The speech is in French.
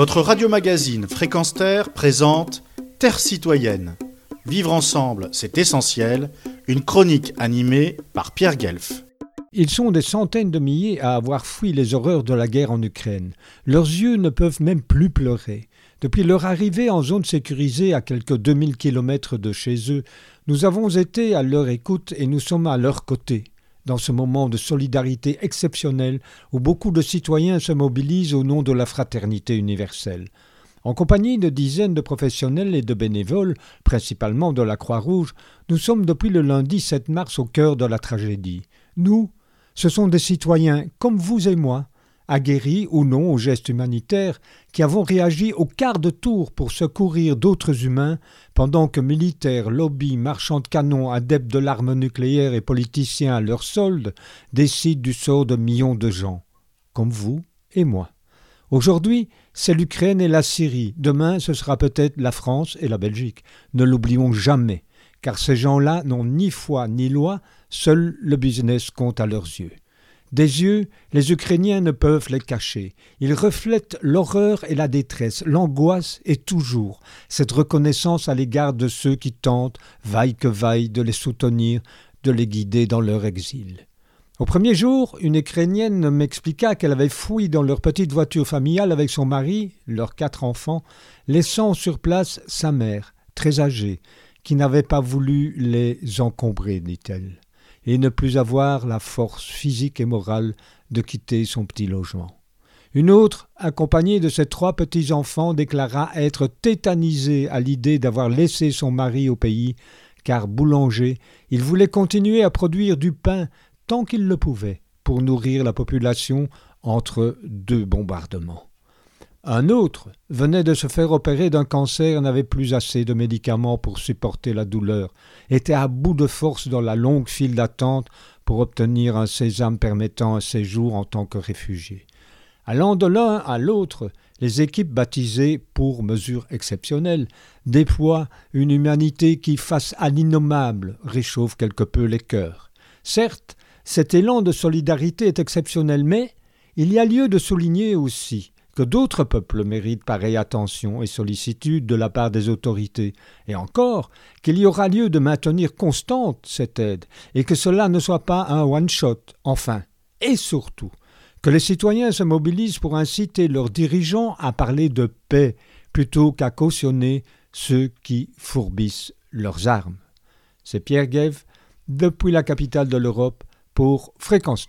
Votre radio-magazine Fréquence Terre présente Terre citoyenne. Vivre ensemble, c'est essentiel. Une chronique animée par Pierre Guelf. Ils sont des centaines de milliers à avoir fui les horreurs de la guerre en Ukraine. Leurs yeux ne peuvent même plus pleurer. Depuis leur arrivée en zone sécurisée à quelques 2000 kilomètres de chez eux, nous avons été à leur écoute et nous sommes à leur côté dans ce moment de solidarité exceptionnelle où beaucoup de citoyens se mobilisent au nom de la fraternité universelle. En compagnie de dizaines de professionnels et de bénévoles, principalement de la Croix-Rouge, nous sommes depuis le lundi 7 mars au cœur de la tragédie. Nous, ce sont des citoyens comme vous et moi, aguerris ou non aux gestes humanitaires, qui avons réagi au quart de tour pour secourir d'autres humains, pendant que militaires, lobbies, marchands de canons, adeptes de l'arme nucléaire et politiciens à leur solde décident du sort de millions de gens, comme vous et moi. Aujourd'hui, c'est l'Ukraine et la Syrie. Demain, ce sera peut-être la France et la Belgique. Ne l'oublions jamais, car ces gens-là n'ont ni foi ni loi, seul le business compte à leurs yeux. Des yeux, les Ukrainiens ne peuvent les cacher. Ils reflètent l'horreur et la détresse, l'angoisse et toujours cette reconnaissance à l'égard de ceux qui tentent, vaille que vaille, de les soutenir, de les guider dans leur exil. Au premier jour, une Ukrainienne m'expliqua qu'elle avait fui dans leur petite voiture familiale avec son mari, leurs quatre enfants, laissant sur place sa mère, très âgée, qui n'avait pas voulu les encombrer, dit-elle et ne plus avoir la force physique et morale de quitter son petit logement. Une autre, accompagnée de ses trois petits-enfants, déclara être tétanisée à l'idée d'avoir laissé son mari au pays, car boulanger, il voulait continuer à produire du pain tant qu'il le pouvait, pour nourrir la population entre deux bombardements. Un autre venait de se faire opérer d'un cancer n'avait plus assez de médicaments pour supporter la douleur, était à bout de force dans la longue file d'attente pour obtenir un sésame permettant un séjour en tant que réfugié. Allant de l'un à l'autre, les équipes baptisées pour mesures exceptionnelles déploient une humanité qui, face à l'innommable, réchauffe quelque peu les cœurs. Certes, cet élan de solidarité est exceptionnel, mais il y a lieu de souligner aussi que d'autres peuples méritent pareille attention et sollicitude de la part des autorités, et encore qu'il y aura lieu de maintenir constante cette aide, et que cela ne soit pas un one-shot, enfin, et surtout, que les citoyens se mobilisent pour inciter leurs dirigeants à parler de paix plutôt qu'à cautionner ceux qui fourbissent leurs armes. C'est Pierre Guève, depuis la capitale de l'Europe, pour Fréquence.